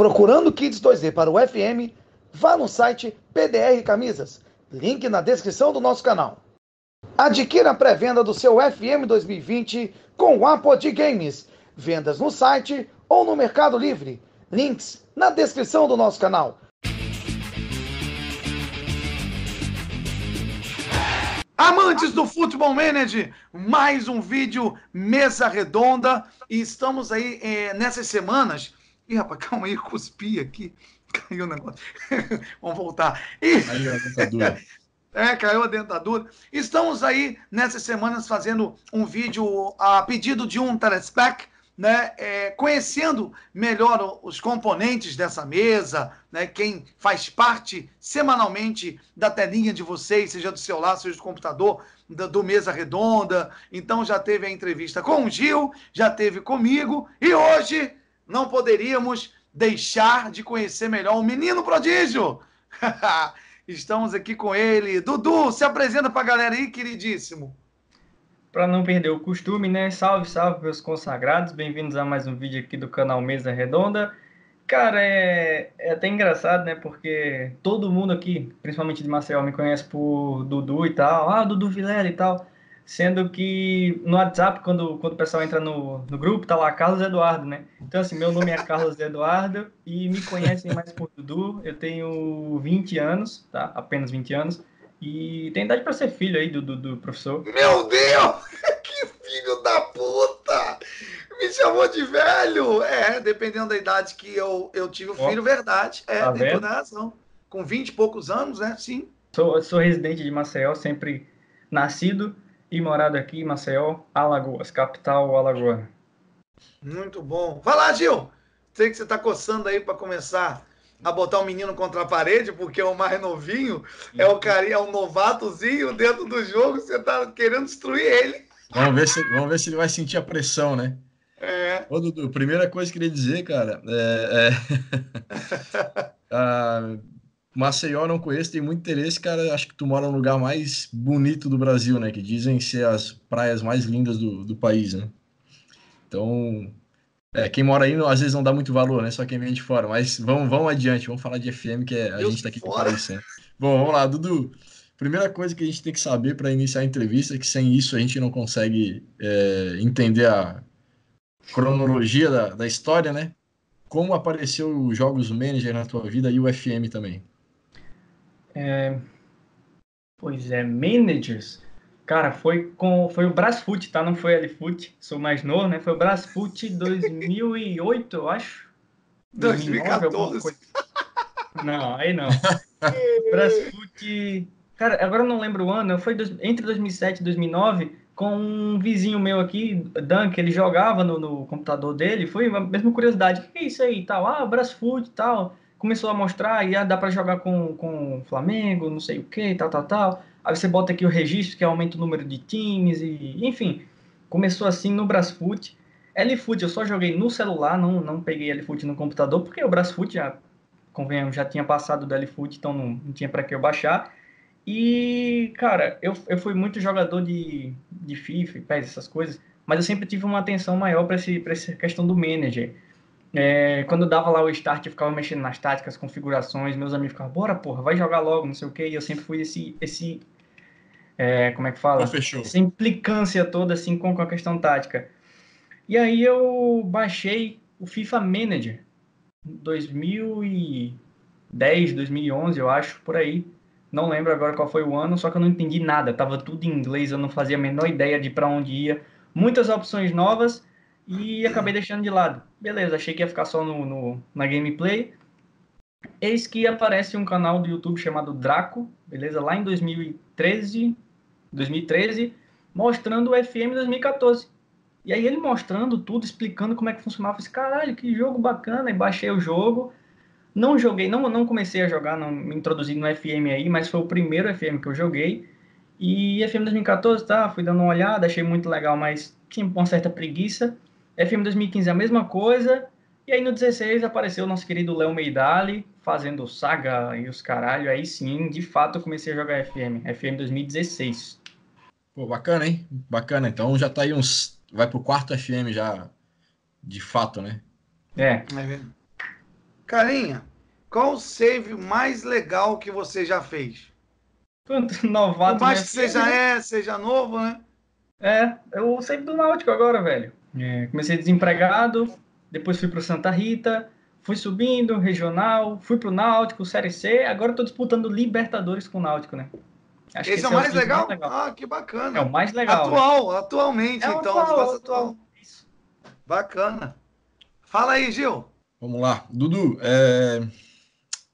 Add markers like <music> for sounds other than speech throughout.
Procurando Kids 2D para o FM, vá no site PDR Camisas, link na descrição do nosso canal. Adquira a pré-venda do seu FM 2020 com o Apod Games. Vendas no site ou no Mercado Livre. Links na descrição do nosso canal. Amantes do Futebol Manager, mais um vídeo mesa redonda e estamos aí é, nessas semanas. Ih, rapaz, calma aí, cuspi aqui. <laughs> Caiu o negócio. <laughs> Vamos voltar. E... Caiu a dentadura. <laughs> É, caiu a dentadura. Estamos aí nessas semanas fazendo um vídeo a pedido de um telespec né, é, conhecendo melhor os componentes dessa mesa, né, quem faz parte semanalmente da telinha de vocês, seja do celular, seja do computador, do, do Mesa Redonda. Então já teve a entrevista com o Gil, já teve comigo, e hoje não poderíamos deixar de conhecer melhor o menino prodígio. <laughs> Estamos aqui com ele. Dudu, se apresenta para a galera aí, queridíssimo para não perder o costume, né? Salve, salve, meus consagrados. Bem-vindos a mais um vídeo aqui do canal Mesa Redonda. Cara, é, é até engraçado, né? Porque todo mundo aqui, principalmente de Maceió, me conhece por Dudu e tal. Ah, Dudu Vilela e tal. Sendo que no WhatsApp, quando, quando o pessoal entra no, no grupo, tá lá Carlos Eduardo, né? Então, assim, meu nome é Carlos Eduardo e me conhecem mais por Dudu. Eu tenho 20 anos, tá? Apenas 20 anos. E tem idade para ser filho aí do, do, do, professor. Meu Deus! <laughs> Que filho da puta! Me chamou de velho! É, dependendo da idade que eu, eu tive o filho, verdade. É, tá tem toda razão. Com 20 e poucos anos, né? Sim. Sou, sou residente de Maceió, sempre nascido e morado aqui em Maceió, Alagoas, capital Alagoana. Muito bom. Vai lá, Gil! Sei que você está coçando aí para começar a botar o menino contra a parede, porque é o mais novinho, é o carinha, é um novatozinho dentro do jogo, você tá querendo destruir ele. Vamos ver se, vamos ver se ele vai sentir a pressão, né? É. Ô, Dudu, primeira coisa que eu queria dizer, cara, é, é... <laughs> ah, Maceió não conheço, tem muito interesse, cara. Acho que tu mora no lugar mais bonito do Brasil, né? Que dizem ser as praias mais lindas do, do país, né? Então, é, quem mora aí às vezes não dá muito valor, né? Só quem vem de fora. Mas vamos, vamos adiante, vamos falar de FM, que é, a gente tá aqui com o sempre. Bom, vamos lá, Dudu. Primeira coisa que a gente tem que saber para iniciar a entrevista é que sem isso a gente não consegue é, entender a cronologia da, da história, né? Como apareceu os jogos manager na tua vida e o FM também? É, pois é, managers. Cara, foi com foi o Brasfoot, tá? Não foi Lfoot, sou mais novo, né? Foi o Brasfoot <laughs> 2008, eu acho. 2014. Não, aí não. <laughs> Brasfoot, cara, agora eu não lembro o ano, foi dois, entre 2007 e 2009 com um vizinho meu aqui, Dan, que ele jogava no, no computador dele, foi a mesma curiosidade, o que é isso aí tal? Ah, Brasfoot e tal. Começou a mostrar e ah, dá para jogar com com Flamengo, não sei o que, tal, tal, tal. Aí você bota aqui o registro, que aumenta o número de times, e enfim. Começou assim no Brasfoot. Lfoot eu só joguei no celular, não, não peguei Lfoot no computador, porque o Brasfoot já, convenhamos, já tinha passado do Lfoot, então não, não tinha para que eu baixar. E, cara, eu, eu fui muito jogador de, de FIFA, PES, essas coisas, mas eu sempre tive uma atenção maior para essa questão do manager. É, quando eu dava lá o start, eu ficava mexendo nas táticas, configurações, meus amigos ficavam, bora, porra, vai jogar logo, não sei o que, e eu sempre fui esse, esse é, como é que fala? fechou.Essa implicância toda, assim, com, com a questão tática. E aí eu baixei o FIFA Manager, 2010, 2011, eu acho, por aí. Não lembro agora qual foi o ano, só que eu não entendi nada, tava tudo em inglês, eu não fazia a menor ideia de para onde ia. Muitas opções novas, e acabei deixando de lado. Beleza, achei que ia ficar só no, no, na gameplay. Eis que aparece um canal do YouTube chamado Draco, beleza? Lá em 2013, 2013, mostrando o FM 2014. E aí ele mostrando tudo, explicando como é que funcionava. Eu falei, caralho, que jogo bacana. E baixei o jogo. Não joguei, não, não comecei a jogar, não me introduzi no FM aí, mas foi o primeiro FM que eu joguei. E FM 2014, tá, fui dando uma olhada, achei muito legal, mas tinha uma certa preguiça. FM 2015 a mesma coisa. E aí no 16 apareceu o nosso querido Léo Meidali fazendo saga e os caralho. Aí sim, de fato, eu comecei a jogar FM. FM 2016. Pô, bacana, hein? Bacana. Então já tá aí uns. Vai pro quarto FM já, de fato, né? É. é Carinha, qual o save mais legal que você já fez? Novato. Por mais que seja né? é, seja novo, né? É, eu save do Náutico agora, velho. É, comecei desempregado, depois fui pro Santa Rita, fui subindo, regional, fui pro Náutico, Série C, agora tô disputando Libertadores com o Náutico, né? Acho esse, esse é o mais, legal? mais legal? Ah, que bacana. É o mais legal. Atual, né? atualmente, é então. Atual, atual. Isso. Bacana. Fala aí, Gil. Vamos lá. Dudu, é...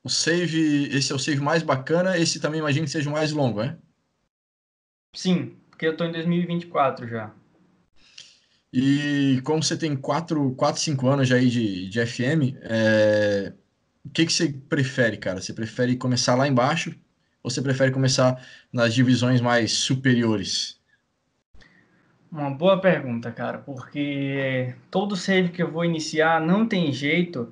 o save, esse é o save mais bacana, esse também imagino que seja o mais longo, é? Sim, porque eu tô em 2024 já. E como você tem 4, 4 5 anos já aí de, de FM, é... o que, que você prefere, cara? Você prefere começar lá embaixo ou você prefere começar nas divisões mais superiores? Uma boa pergunta, cara, porque todo save que eu vou iniciar não tem jeito.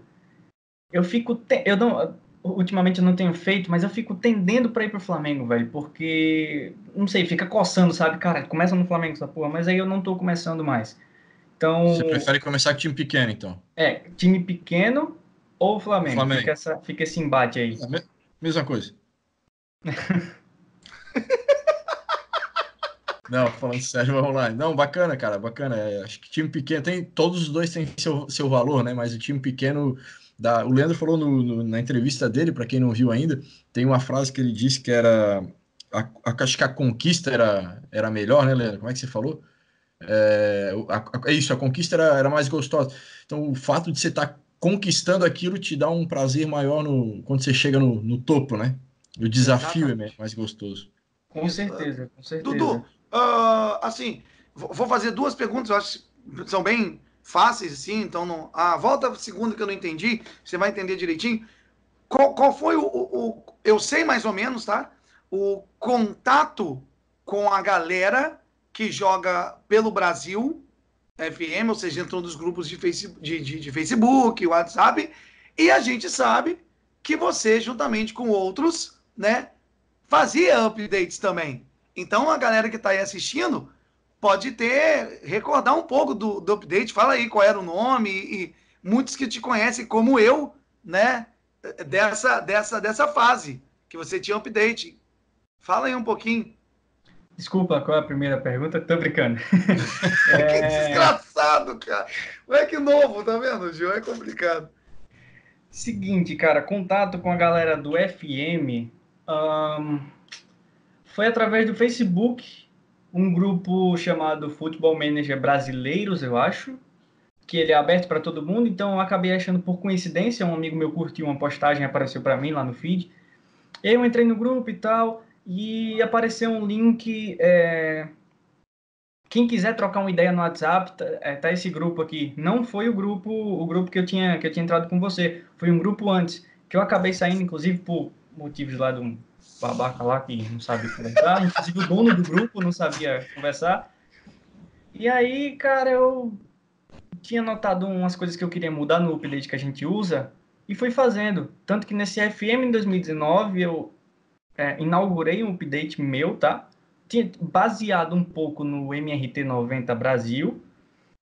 Eu fico. Te... Eu não. Ultimamente eu não tenho feito, mas eu fico tendendo para ir pro Flamengo, velho, porque. Não sei, fica coçando, sabe? Cara, começa no Flamengo essa porra, mas aí eu não tô começando mais. Então. Você prefere começar com time pequeno, então? É, time pequeno ou Flamengo? Flamengo. Fica, essa, fica esse embate aí. É mesma coisa. <laughs> Não, falando sério, vamos lá. Não, bacana, cara, bacana. É, acho que time pequeno tem. Todos os dois têm seu, seu valor, né? Mas o time pequeno. Da, o Leandro falou no, no, na entrevista dele, para quem não viu ainda, tem uma frase que ele disse que era. A, a, acho que a conquista era, era melhor, né, Leandro? Como é que você falou? É, a, é isso, a conquista era, era mais gostosa. Então, o fato de você estar tá conquistando aquilo te dá um prazer maior no, quando você chega no, no topo, né? O desafio é mais gostoso. Com certeza, com certeza. Dudu, uh, assim, vou fazer duas perguntas, eu acho que são bem fáceis, assim, então não. A volta segunda que eu não entendi, você vai entender direitinho. Qual, qual foi o, o, o, Eu sei mais ou menos, tá? O contato com a galera que joga pelo Brasil, FM, ou seja, entrou nos grupos de, face, de, de, de Facebook, WhatsApp, e a gente sabe que você, juntamente com outros, né, fazia updates também. Então a galera que está aí assistindo pode ter recordar um pouco do, do update. Fala aí qual era o nome e, e muitos que te conhecem como eu, né, dessa dessa dessa fase que você tinha update. Fala aí um pouquinho. Desculpa, qual é a primeira pergunta? Tô brincando. <laughs> é... que desgraçado, cara. que novo, tá vendo, Gil? É complicado. Seguinte, cara, contato com a galera do FM um, foi através do Facebook, um grupo chamado Futebol Manager Brasileiros, eu acho, que ele é aberto para todo mundo, então eu acabei achando por coincidência, um amigo meu curtiu uma postagem, apareceu para mim lá no feed. Eu entrei no grupo e tal, e apareceu um link. É... Quem quiser trocar uma ideia no WhatsApp, tá, é, tá, esse grupo aqui. Não foi o grupo, o grupo que eu tinha que eu tinha entrado com você. Foi um grupo antes que eu acabei saindo, inclusive por motivos lá de um babaca lá que não sabia conversar. Inclusive o dono do grupo não sabia conversar. E aí, cara, eu tinha notado umas coisas que eu queria mudar no update que a gente usa e fui fazendo. Tanto que nesse FM em 2019 eu é, inaugurei um update meu, tá? Tinha baseado um pouco no MRT90 Brasil,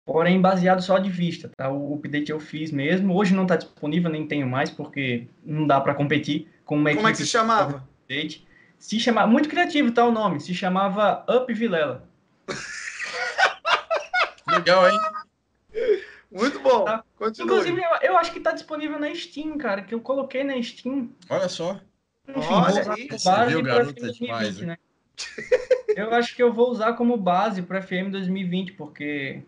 porém baseado só de vista, tá? O update eu fiz mesmo. Hoje não está disponível, nem tenho mais, porque não dá para competir com uma Como é que se chamava? Update. Se chamava, muito criativo tá o nome, se chamava Up Vilela. <laughs> Legal, hein? Muito bom. Tá? Inclusive, eu, eu, acho que tá disponível na Steam, cara, que eu coloquei na Steam. Olha só. Enfim, Olha aí, base para FM 2020, né? eu acho que eu vou usar como base para FM 2020, porque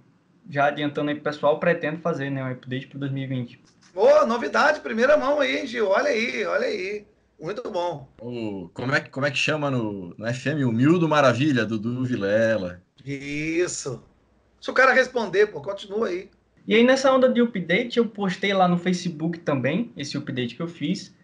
já adiantando aí pro pessoal, pretendo fazer, né, um update para 2020. Boa, novidade, primeira mão aí, Gil. Olha aí, olha aí. Muito bom. O, como, é, como é que chama no, no FM? O Mildo Maravilha, Dudu Vilela. Isso. Se o cara responder, pô, continua aí. E aí, nessa onda de update, eu postei lá no Facebook também, esse update que eu fiz.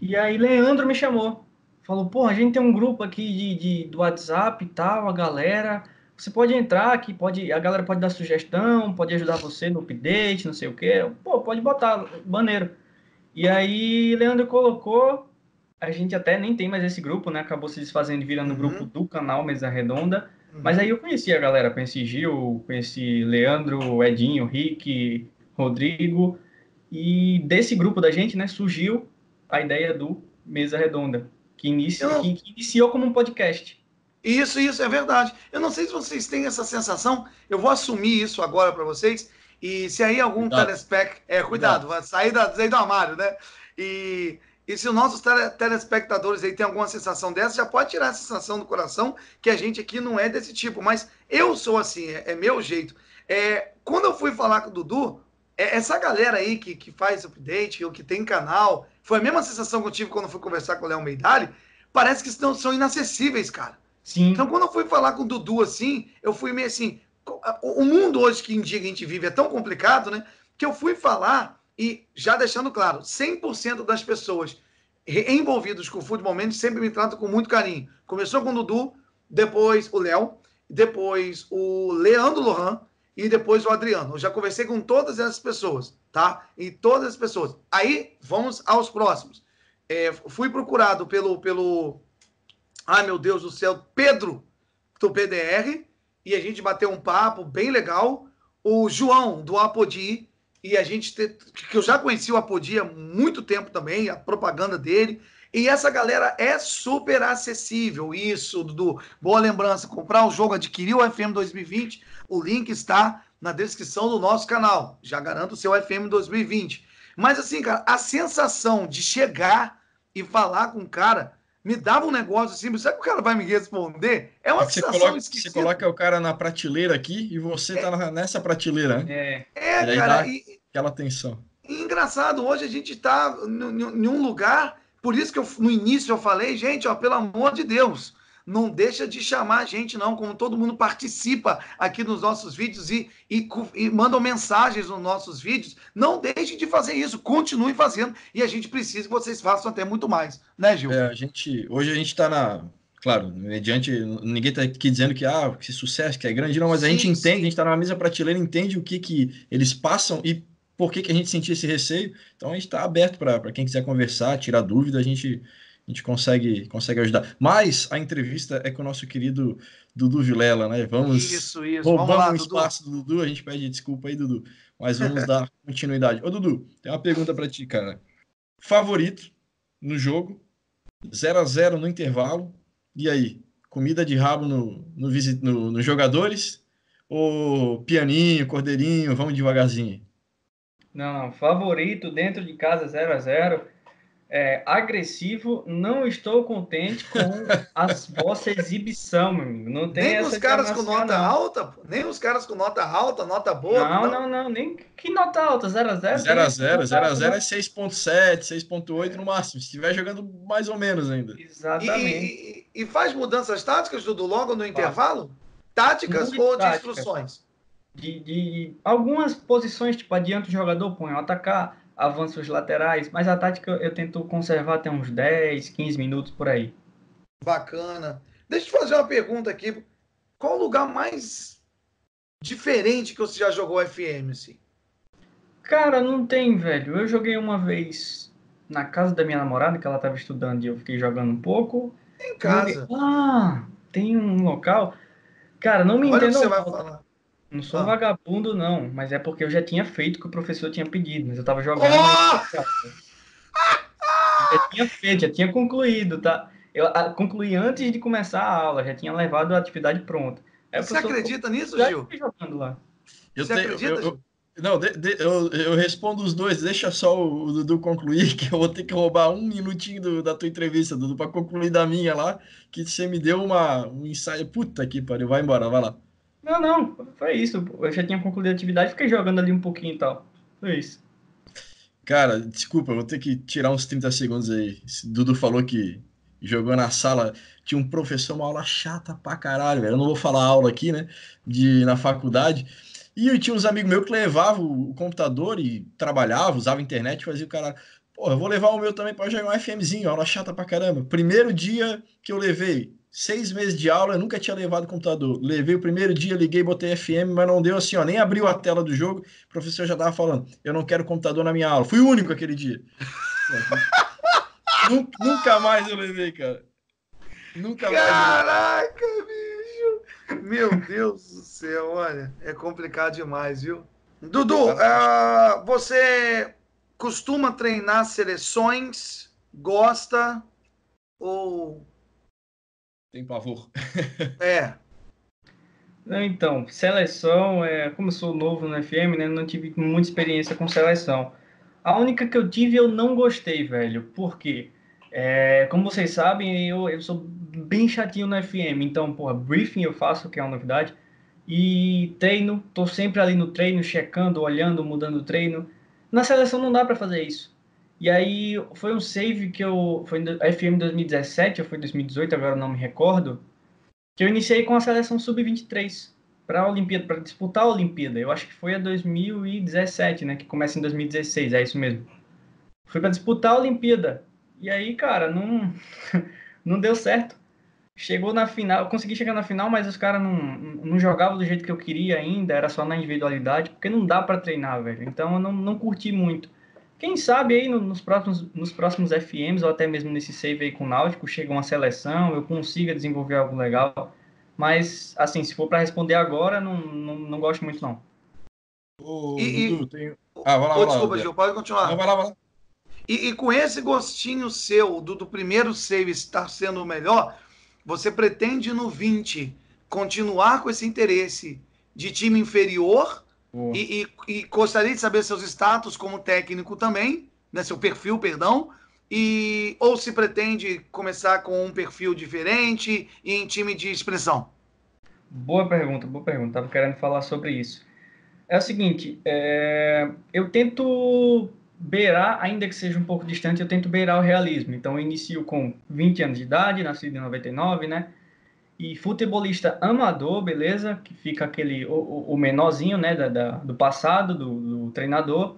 E aí Leandro me chamou. Falou, pô, a gente tem um grupo aqui de, de, do WhatsApp e tal, a galera. Você pode entrar aqui, pode, a galera pode dar sugestão, pode ajudar você no update, não sei o quê. Pô, pode botar, maneiro. E aí Leandro colocou, a gente até nem tem mais esse grupo, né? Acabou se desfazendo e virando uhum. grupo do canal Mesa Redonda. Uhum. Mas aí eu conheci a galera, conheci Gil, conheci Leandro, Edinho, Rick, Rodrigo. E desse grupo da gente, né, surgiu a ideia do Mesa Redonda, que, inicia, não... que, que iniciou como um podcast. Isso, isso, é verdade. Eu não sei se vocês têm essa sensação, eu vou assumir isso agora para vocês, e se aí algum telespec... É, cuidado, vai sair, da, sair do armário, né? E, e se os nossos tele, telespectadores aí têm alguma sensação dessa, já pode tirar a sensação do coração, que a gente aqui não é desse tipo, mas eu sou assim, é, é meu jeito. É, quando eu fui falar com o Dudu, é, essa galera aí que, que faz update, ou que tem canal, foi a mesma sensação que eu tive quando fui conversar com o Léo Meidali, parece que estão, são inacessíveis, cara. Sim. Então, quando eu fui falar com o Dudu assim, eu fui meio assim. O mundo hoje que em dia que a gente vive é tão complicado, né? Que eu fui falar e já deixando claro, 100% das pessoas envolvidas com o futebol sempre me tratam com muito carinho. Começou com o Dudu, depois o Léo, depois o Leandro Lohan, e depois o Adriano. Eu já conversei com todas essas pessoas, tá? E todas as pessoas. Aí, vamos aos próximos. É, fui procurado pelo, pelo. Ai, meu Deus do céu, Pedro, do PDR, e a gente bateu um papo bem legal. O João, do Apodi, e a gente. Te, que eu já conheci o Apodi há muito tempo também, a propaganda dele. E essa galera é super acessível. Isso, Dudu. Boa lembrança. Comprar o jogo, adquirir o FM 2020. O link está na descrição do nosso canal. Já garanto o seu FM 2020. Mas assim, cara, a sensação de chegar e falar com o cara me dava um negócio assim, será que o cara vai me responder? É uma você sensação coloca, esquisita. Você coloca o cara na prateleira aqui e você é, tá nessa prateleira, né? É, é cara. E, aquela tensão. E engraçado, hoje a gente está em um lugar por isso que eu, no início eu falei, gente, ó, pelo amor de Deus, não deixa de chamar a gente, não. Como todo mundo participa aqui nos nossos vídeos e, e, e mandam mensagens nos nossos vídeos, não deixe de fazer isso. Continue fazendo. E a gente precisa que vocês façam até muito mais, né, Gil? É, a gente, hoje a gente está na. Claro, mediante. Ninguém está aqui dizendo que, ah, que sucesso, que é grande, não, mas sim, a gente entende, sim. a gente está na mesma prateleira, entende o que, que eles passam e por que, que a gente sentia esse receio. Então a gente está aberto para quem quiser conversar, tirar dúvida, a gente, a gente consegue, consegue ajudar. Mas a entrevista é com o nosso querido Dudu Vilela, né? Vamos isso, isso. Vamos lá, o espaço Dudu. do Dudu, a gente pede desculpa aí, Dudu, mas vamos dar <laughs> continuidade. Ô, Dudu, tem uma pergunta para ti, cara. Favorito no jogo, 0 a 0 no intervalo, e aí? Comida de rabo no, no, no, no jogadores? Ou pianinho, cordeirinho, vamos devagarzinho? Não, não. Favorito dentro de casa 0 a 0 é, agressivo, não estou contente com <laughs> a vossa exibição, meu amigo. Não tem nem os caras com nota alta, nem os caras com nota alta, nota boa. Não, não, não, nem que nota alta, 0 a 0 0 a 0 0 a 0 é 6.7, 6.8 no máximo, se estiver jogando mais ou menos ainda. Exatamente. E, e, e faz mudanças táticas, Dudu, logo no intervalo? Táticas Muito ou de instruções? De, de algumas posições, tipo, adianta o jogador, põe o atacar, avança os laterais, mas a tática eu tento conservar até uns 10, 15 minutos por aí. Bacana. Deixa eu te fazer uma pergunta aqui. Qual o lugar mais diferente que você já jogou FM, assim? Cara, não tem, velho. Eu joguei uma vez na casa da minha namorada, que ela estava estudando e eu fiquei jogando um pouco. Em casa. Ah, tem um local. Cara, não me entendo. Você vai falar. Não sou ah. vagabundo, não, mas é porque eu já tinha feito o que o professor tinha pedido, mas eu tava jogando. Oh! Já tinha feito, já tinha concluído, tá? Eu a, concluí antes de começar a aula, já tinha levado a atividade pronta. Aí Você acredita nisso, Gil? jogando lá. Eu Você tenho, acredita, eu, eu, não, de, de, eu, eu respondo os dois. Deixa só o, Dudu concluir, <laughs> que eu vou ter que roubar um minutinho do, da tua entrevista, Dudu, para concluir da minha lá, que você me deu uma, um ensaio. Puta que pariu, vai embora, vai lá. Não, não, foi isso. Eu já tinha concluído a atividade, fiquei jogando ali um pouquinho e tal. Foi isso. Cara, desculpa, vou ter que tirar uns 30 segundos aí. Esse Dudu falou que jogou na sala, tinha um professor, uma aula chata pra caralho, velho. Eu não vou falar aula aqui, né? De, na faculdade. E eu tinha uns amigos meus que levavam o computador e trabalhava, usava internet, fazia o cara. Pô, eu vou levar o meu também para jogar um FMzinho, aula chata pra caramba. Primeiro dia que eu levei, seis meses de aula, eu nunca tinha levado computador. Levei o primeiro dia, liguei, botei FM, mas não deu assim, ó, nem abriu a tela do jogo. O professor já tava falando, eu não quero computador na minha aula. Fui o único aquele dia. <laughs> nunca, nunca, mais eu levei, cara. Nunca mais. Caraca, bicho! Meu Deus do céu, olha, é complicado demais, viu? Dudu, uh, você costuma treinar seleções, gosta ou. Tem pavor. <laughs> é. Então, seleção, é, como eu sou novo no FM, né, não tive muita experiência com seleção. A única que eu tive eu não gostei, velho. Por quê? É, como vocês sabem, eu, eu sou bem chatinho no FM. Então, porra, briefing eu faço, que é uma novidade. E treino, tô sempre ali no treino, checando, olhando, mudando o treino. Na seleção não dá para fazer isso. E aí foi um save que eu. Foi no FM 2017 ou foi 2018, agora não me recordo que eu iniciei com a seleção sub-23 para a Olimpíada, para disputar a Olimpíada. Eu acho que foi a 2017, né, que começa em 2016, é isso mesmo. Fui para disputar a Olimpíada. E aí, cara, não <laughs> não deu certo. Chegou na final, consegui chegar na final, mas os caras não, não jogavam do jeito que eu queria ainda, era só na individualidade, porque não dá para treinar, velho. Então eu não, não curti muito. Quem sabe aí nos próximos, nos próximos FMs, ou até mesmo nesse save aí com o Náutico, chega uma seleção, eu consiga desenvolver algo legal. Mas, assim, se for para responder agora, não, não, não, gosto muito, não. Ô, e, Dudu, tem... Ah, vai lá, vai desculpa, Gil, pode continuar. Não, vai lá, vai lá. E, e, com esse gostinho seu do, do primeiro save estar sendo o melhor, você pretende no 20 continuar com esse interesse de time inferior e, e, e, gostaria de saber seus status como técnico também, né, seu perfil, perdão, e ou se pretende começar com um perfil diferente e em time de expressão? Boa pergunta, boa pergunta. Estava querendo falar sobre isso. É o seguinte, é... eu tento beirar, ainda que seja um pouco distante, eu tento beirar o realismo. Então, eu inicio com 20 anos de idade, nascido em 99, né? E futebolista amador, beleza? Que fica aquele, o, o menorzinho, né, da, da do passado, do, do, treinador.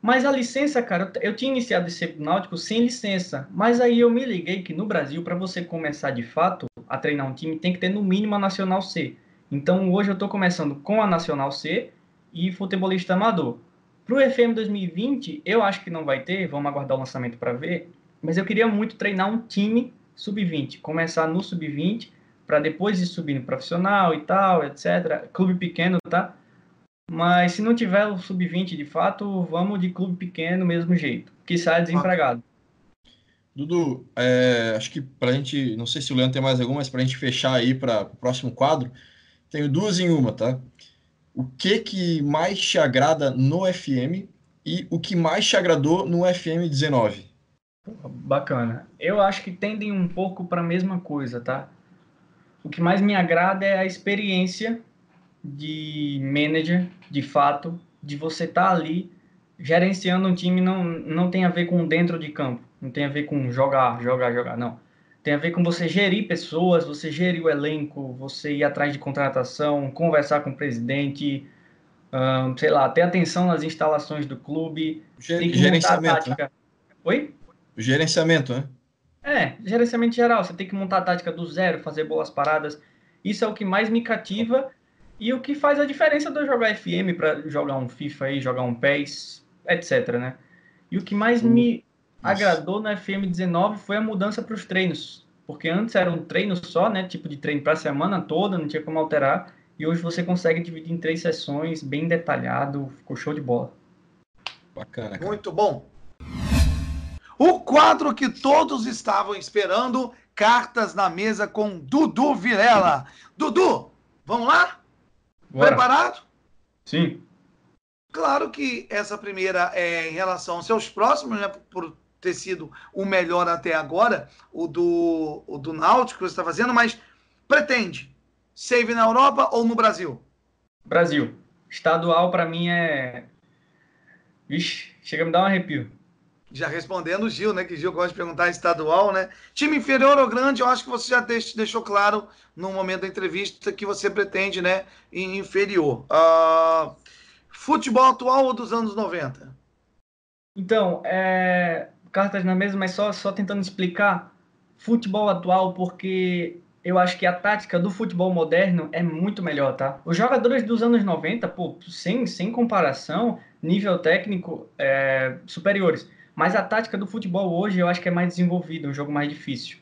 Mas a licença, cara, eu, eu tinha iniciado esse náutico sem licença, mas aí eu me liguei que no Brasil, para você começar de fato a treinar um time, tem que ter no mínimo a Nacional C. Então hoje eu estou começando com a Nacional C e futebolista amador. Para o FM 2020, eu acho que não vai ter, vamos aguardar o lançamento para ver, mas eu queria muito treinar um time sub-20, começar no sub-20 para depois ir subindo profissional e tal, etc. Clube pequeno, tá? Mas se não tiver o sub-20 de fato, vamos de clube pequeno mesmo jeito, que sai desempregado. Dudu, é, acho que para a gente, não sei se o Leandro tem mais alguma, mas para a gente fechar aí para o próximo quadro, tenho duas em uma, tá? O que que mais te agrada no FM e o que mais te agradou no FM 19? Bacana. Eu acho que tendem um pouco para a mesma coisa, tá? O que mais me agrada é a experiência de manager, de fato, de você estar tá ali gerenciando um time não, não tem a ver com dentro de campo, não tem a ver com jogar, jogar, jogar, não. Tem a ver com você gerir pessoas, você gerir o elenco, você ir atrás de contratação, conversar com o presidente, sei lá, ter atenção nas instalações do clube, Ger gerenciamento. Né? Oi? O gerenciamento, né? É, gerenciamento geral. Você tem que montar a tática do zero, fazer boas paradas. Isso é o que mais me cativa e o que faz a diferença de eu jogar FM para jogar um FIFA aí, jogar um PES, etc, né? E o que mais me agradou na FM 19 foi a mudança para os treinos. Porque antes era um treino só, né? Tipo de treino para a semana toda, não tinha como alterar. E hoje você consegue dividir em três sessões, bem detalhado, ficou show de bola. Bacana. Cara. Muito bom. O quadro que todos estavam esperando, cartas na mesa com Dudu Virela. <laughs> Dudu, vamos lá? Bora. Preparado? Sim. Claro que essa primeira é em relação aos seus próximos, né, por ter sido o melhor até agora, o do, o do Náutico que você está fazendo, mas pretende save na Europa ou no Brasil? Brasil. Estadual para mim é. Vixe, chega a me dar um arrepio já respondendo o Gil, né? Que Gil gosta de perguntar estadual, né? Time inferior ou grande, eu acho que você já deixou claro no momento da entrevista que você pretende, né? Inferior. Uh, futebol atual ou dos anos 90? Então, é, cartas na mesa, mas só, só tentando explicar futebol atual, porque eu acho que a tática do futebol moderno é muito melhor, tá? Os jogadores dos anos 90, pô, sem, sem comparação, nível técnico é, superiores. Mas a tática do futebol hoje eu acho que é mais desenvolvida, um jogo mais difícil.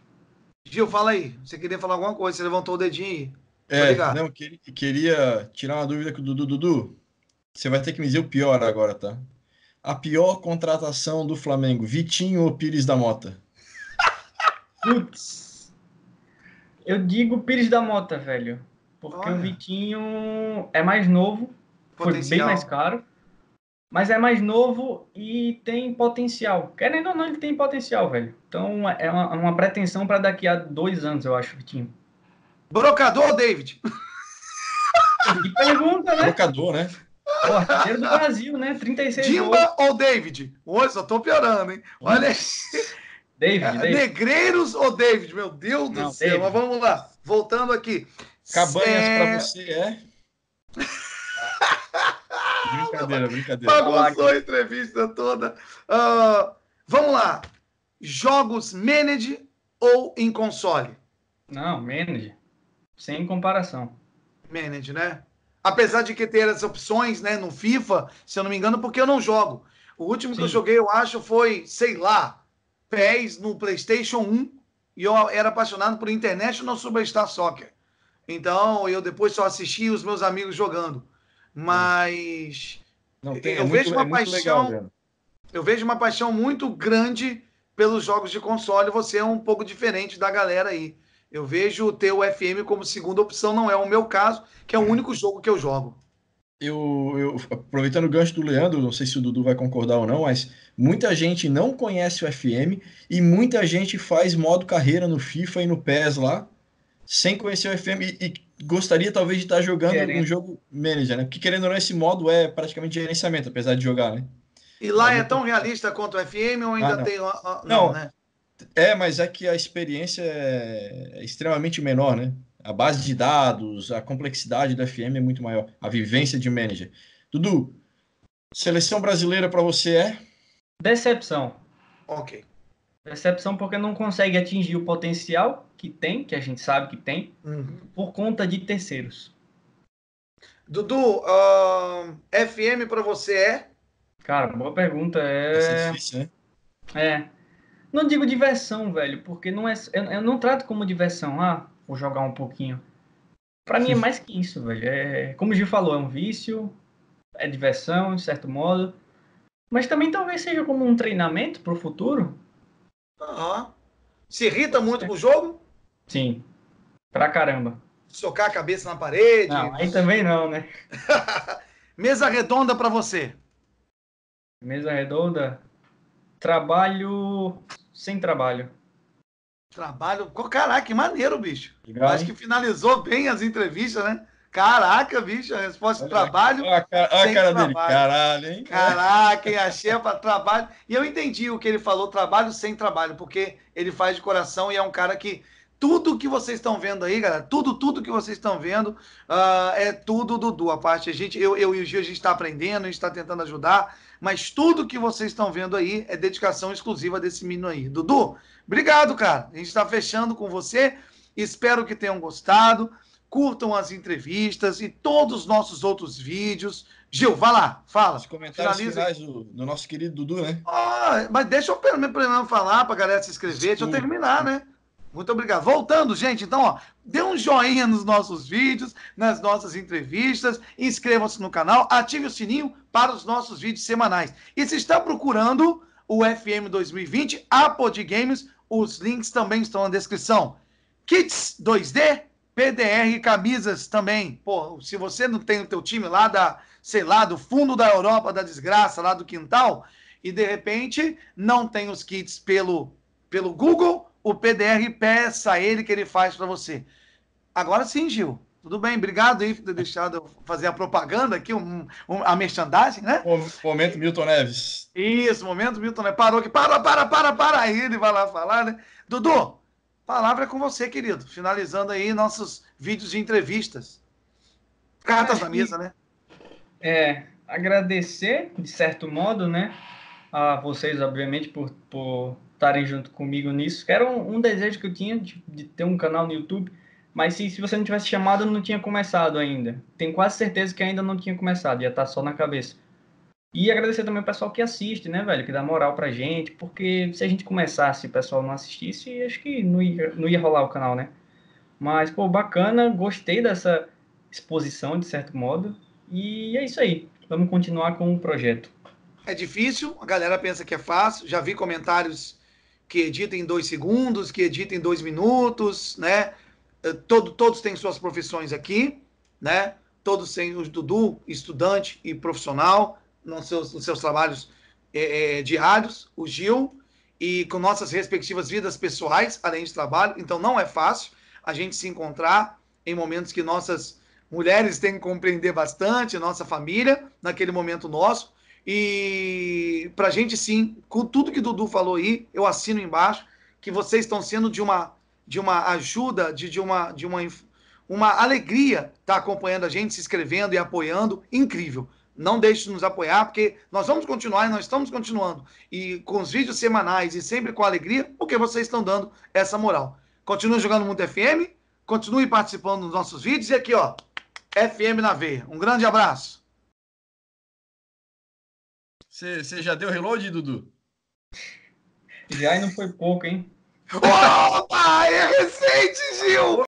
Gil, fala aí. Você queria falar alguma coisa? Você levantou o dedinho aí. É, não, queria tirar uma dúvida com o Dudu. Dudu, você vai ter que me dizer o pior agora, tá? a pior contratação do Flamengo, Vitinho ou Pires da Mota? <laughs> Putz. Eu digo Pires da Mota, velho. Porque Olha. o Vitinho é mais novo, Potencial. foi bem mais caro. Mas é mais novo e tem potencial. Querendo ou não, ele tem potencial, velho. Então é uma, uma pretensão para daqui a dois anos, eu acho, Vitinho. Brocador, David? Que pergunta, né? Brocador, né? O artilheiro do Brasil, né? 36 Dimba ou David? Hoje só tô piorando, hein? Olha aí. David, é, David. Negreiros ou David? Meu Deus do Não, céu. David. Mas vamos lá. Voltando aqui. Cabanhas é... para você é? Brincadeira, brincadeira. Bagunçou a entrevista toda. Uh, vamos lá. Jogos manage ou em console? Não, manage. Sem comparação. Manage, né? Apesar de que ter as opções, né, no FIFA, se eu não me engano, porque eu não jogo. O último Sim. que eu joguei, eu acho, foi, sei lá, PES no PlayStation 1. E eu era apaixonado por International Superstar Soccer. Então, eu depois só assisti os meus amigos jogando. Mas não, tem, eu é vejo muito, uma é paixão. Legal, eu vejo uma paixão muito grande pelos jogos de console. Você é um pouco diferente da galera aí. Eu vejo ter o FM como segunda opção, não é o meu caso, que é o único jogo que eu jogo. Eu, eu, aproveitando o gancho do Leandro, não sei se o Dudu vai concordar ou não, mas muita gente não conhece o FM e muita gente faz modo carreira no FIFA e no PES lá, sem conhecer o FM e, e gostaria talvez de estar jogando querendo. um jogo manager, né? Porque querendo ou não, esse modo é praticamente gerenciamento, apesar de jogar, né? E lá é tão realista quanto o FM ou ainda ah, não. tem. Não, não, né? É, mas é que a experiência é extremamente menor, né? A base de dados, a complexidade do FM é muito maior. A vivência de manager. Dudu, seleção brasileira para você é? Decepção. Ok. Decepção porque não consegue atingir o potencial que tem, que a gente sabe que tem, uhum. por conta de terceiros. Dudu, uh, FM para você é? Cara, boa pergunta. É... é difícil, né? É. Não digo diversão, velho, porque não é, eu, eu não trato como diversão. Ah, vou jogar um pouquinho. Para mim é mais que isso, velho. É, como o Gil falou, é um vício, é diversão, de certo modo. Mas também talvez seja como um treinamento para o futuro. Aham. Se irrita muito com o jogo? Sim. Pra caramba. Socar a cabeça na parede? Não, aí também não, né? <laughs> Mesa redonda para você. Mesa redonda. Trabalho sem trabalho. Trabalho. Caraca, que maneiro, bicho. Legal, Acho que finalizou bem as entrevistas, né? Caraca, bicho, a resposta de trabalho. Olha a cara, olha a cara dele, caralho, hein? Caraca, e achei para trabalho. E eu entendi o que ele falou, trabalho sem trabalho, porque ele faz de coração e é um cara que. Tudo que vocês estão vendo aí, galera, tudo, tudo que vocês estão vendo uh, é tudo Dudu. A parte, a gente, eu, eu e o Gil, a gente está aprendendo, a gente está tentando ajudar, mas tudo que vocês estão vendo aí é dedicação exclusiva desse menino aí. Dudu, obrigado, cara. A gente está fechando com você. Espero que tenham gostado. Curtam as entrevistas e todos os nossos outros vídeos. Gil, vai lá, fala. Os comentários Finaliza. finais do, do, nosso querido Dudu, né? Ah, mas deixa eu pelo menos falar para a galera se inscrever, deixa eu terminar, né? Muito obrigado. Voltando, gente, então, ó, dê um joinha nos nossos vídeos, nas nossas entrevistas, inscrevam-se no canal, ative o sininho para os nossos vídeos semanais. E se está procurando o FM 2020, a Pod Games, os links também estão na descrição. Kits 2D, PDR camisas também. Pô, se você não tem o teu time lá da, sei lá, do fundo da Europa, da desgraça, lá do quintal, e de repente não tem os kits pelo, pelo Google, o PDR peça a ele que ele faz para você. Agora sim, Gil. Tudo bem, obrigado aí por ter deixado eu fazer a propaganda aqui, um, um, a merchandising, né? Momento Milton Neves. Isso, momento Milton Neves. Parou aqui, para, para, para, para. Aí ele vai lá falar, né? Dudu, palavra é com você, querido. Finalizando aí nossos vídeos de entrevistas. Cartas na mesa, né? É, agradecer, de certo modo, né? A vocês, obviamente, por, por estarem junto comigo nisso. Era um, um desejo que eu tinha de, de, ter um canal no YouTube, mas se, se você não tivesse chamado, eu não tinha começado ainda. Tenho quase certeza que ainda não tinha começado, ia estar tá só na cabeça. E agradecer também o pessoal que assiste, né, velho, que dá moral pra gente, porque se a gente começasse e o pessoal não assistisse, acho que não ia, não ia rolar o canal, né? Mas, pô, bacana, gostei dessa exposição, de certo modo, e é isso aí. Vamos continuar com o projeto. É difícil, a galera pensa que é fácil. Já vi comentários que editam em dois segundos, que editam em dois minutos, né? Eh, todo, todos têm suas profissões aqui, né? Todos têm o Dudu, estudante e profissional, nos seus, nos seus trabalhos é, é, diários, o Gil, e com nossas respectivas vidas pessoais, além de trabalho. Então não é fácil a gente se encontrar em momentos que nossas mulheres têm que compreender bastante, nossa família, naquele momento nosso. E para a gente, sim, com tudo que Dudu falou aí, eu assino embaixo, que vocês estão sendo de uma, de uma ajuda, de, de, uma, de uma, uma alegria estar tá acompanhando a gente, se inscrevendo e apoiando. Incrível. Não deixe de nos apoiar, porque nós vamos continuar e nós estamos continuando. E com os vídeos semanais e sempre com alegria, porque vocês estão dando essa moral. Continue jogando Mundo FM, continue participando dos nossos vídeos e aqui, ó, FM na veia. Um grande abraço. Você já deu reload, Dudu? Já e não foi pouco, hein? Opa! É recente, Gil!